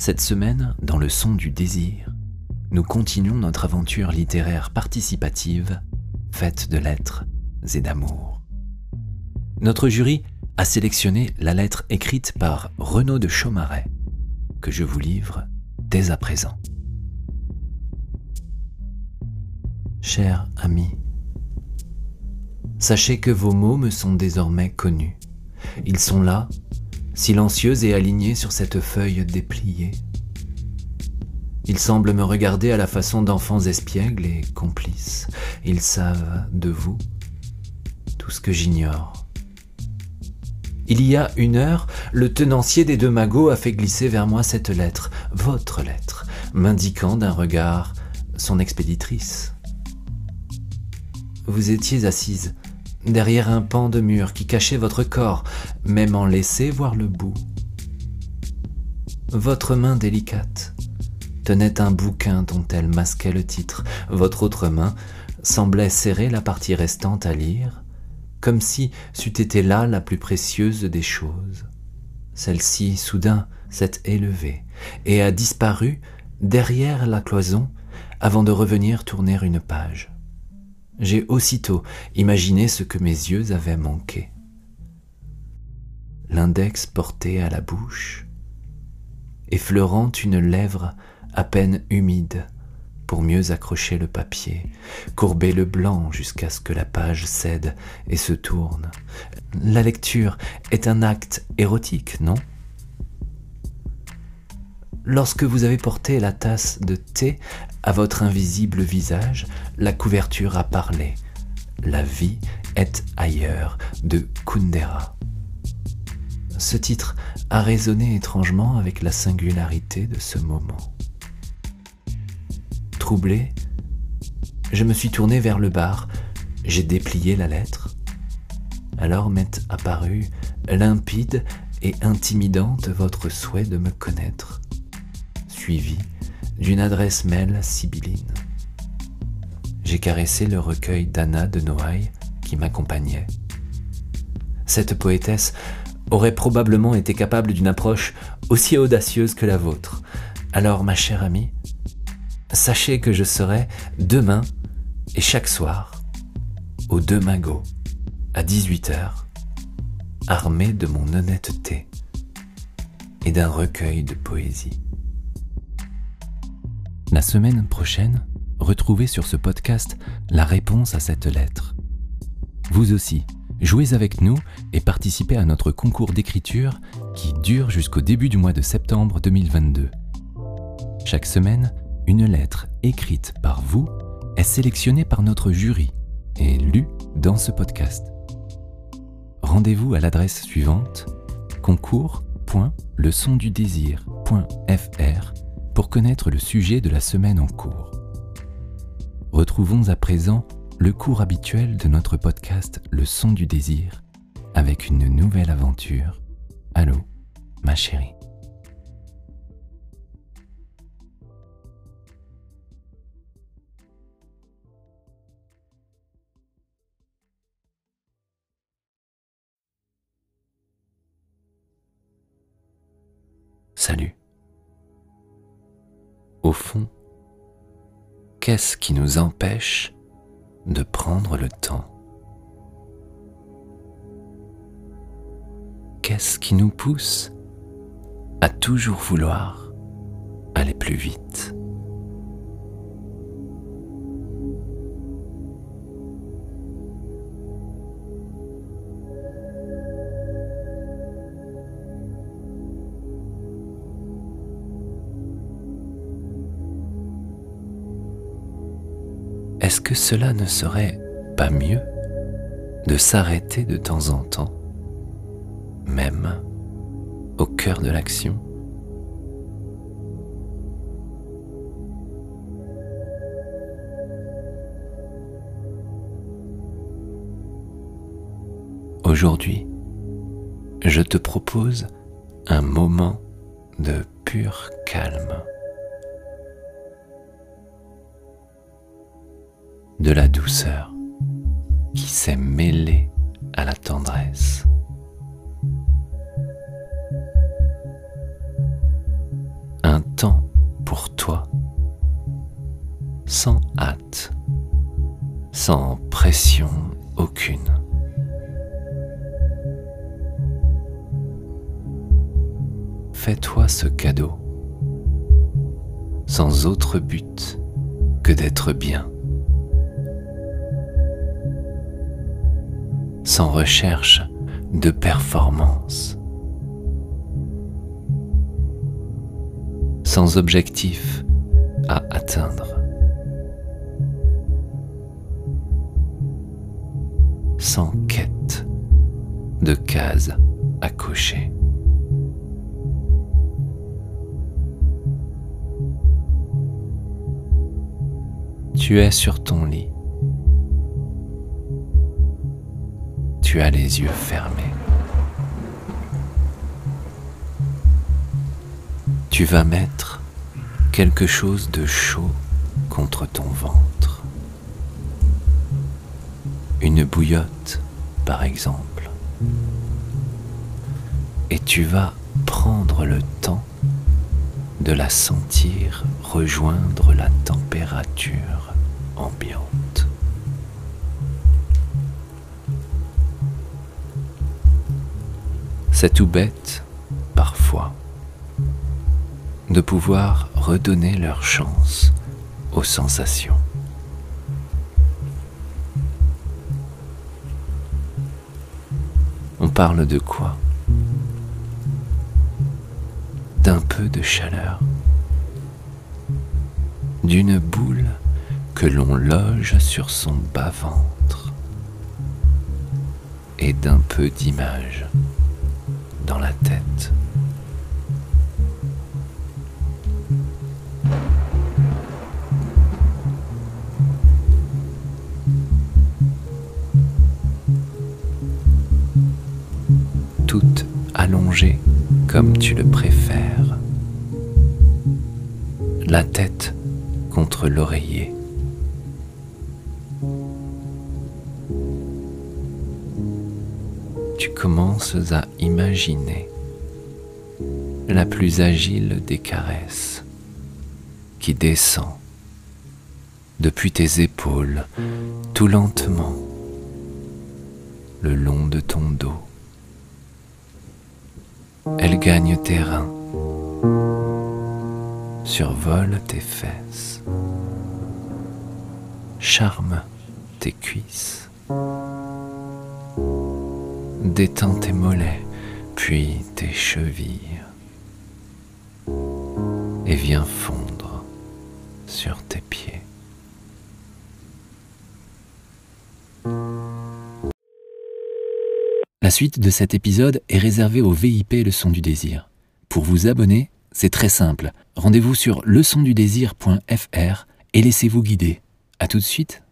Cette semaine, dans le son du désir, nous continuons notre aventure littéraire participative, faite de lettres et d'amour. Notre jury a sélectionné la lettre écrite par Renaud de Chaumaret, que je vous livre dès à présent. Cher ami, sachez que vos mots me sont désormais connus. Ils sont là, silencieux et alignés sur cette feuille dépliée. Ils semblent me regarder à la façon d'enfants espiègles et complices. Ils savent de vous tout ce que j'ignore. Il y a une heure, le tenancier des deux magots a fait glisser vers moi cette lettre, votre lettre, m'indiquant d'un regard son expéditrice. Vous étiez assise derrière un pan de mur qui cachait votre corps, même en laissé voir le bout. Votre main délicate tenait un bouquin dont elle masquait le titre. Votre autre main semblait serrer la partie restante à lire, comme si c'eût été là la plus précieuse des choses. Celle-ci, soudain, s'est élevée et a disparu derrière la cloison avant de revenir tourner une page j'ai aussitôt imaginé ce que mes yeux avaient manqué. L'index porté à la bouche, effleurant une lèvre à peine humide pour mieux accrocher le papier, courber le blanc jusqu'à ce que la page cède et se tourne. La lecture est un acte érotique, non? Lorsque vous avez porté la tasse de thé à votre invisible visage, la couverture a parlé. La vie est ailleurs de Kundera. Ce titre a résonné étrangement avec la singularité de ce moment. Troublé, je me suis tourné vers le bar, j'ai déplié la lettre. Alors m'est apparu limpide et intimidante votre souhait de me connaître d'une adresse mail sibylline. J'ai caressé le recueil d'Anna de Noailles qui m'accompagnait. Cette poétesse aurait probablement été capable d'une approche aussi audacieuse que la vôtre. Alors, ma chère amie, sachez que je serai demain et chaque soir au Deux Magots à 18h, armé de mon honnêteté et d'un recueil de poésie. La semaine prochaine, retrouvez sur ce podcast la réponse à cette lettre. Vous aussi, jouez avec nous et participez à notre concours d'écriture qui dure jusqu'au début du mois de septembre 2022. Chaque semaine, une lettre écrite par vous est sélectionnée par notre jury et lue dans ce podcast. Rendez-vous à l'adresse suivante concours.leçondudésir.fr pour connaître le sujet de la semaine en cours. Retrouvons à présent le cours habituel de notre podcast Le son du désir avec une nouvelle aventure. Allô, ma chérie. Salut. Au fond, qu'est-ce qui nous empêche de prendre le temps? Qu'est-ce qui nous pousse à toujours vouloir aller plus vite? Que cela ne serait pas mieux de s'arrêter de temps en temps, même au cœur de l'action? Aujourd'hui, je te propose un moment de pur calme. De la douceur qui s'est mêlée à la tendresse. Un temps pour toi, sans hâte, sans pression aucune. Fais-toi ce cadeau, sans autre but que d'être bien, sans recherche de performance sans objectif à atteindre. Sans quête de cases à cocher. Tu es sur ton lit. Tu as les yeux fermés. tu vas mettre quelque chose de chaud contre ton ventre. Une bouillotte, par exemple. Et tu vas prendre le temps de la sentir rejoindre la température ambiante. C'est tout bête, parfois de pouvoir redonner leur chance aux sensations. On parle de quoi? D'un peu de chaleur, d'une boule que l'on loge sur son bas-ventre. Et d'un peu d'image la tête. comme tu le préfères. La tête contre l'oreiller. Commences à imaginer la plus agile des caresses qui descend depuis tes épaules tout lentement le long de ton dos. Elle gagne terrain, survole tes fesses, charme tes cuisses, détend tes mollets, puis tes chevilles, et vient fondre sur tes pieds. La suite de cet épisode est réservée au VIP Leçon du désir. Pour vous abonner, c'est très simple. Rendez-vous sur leçondudésir.fr et laissez-vous guider. À tout de suite.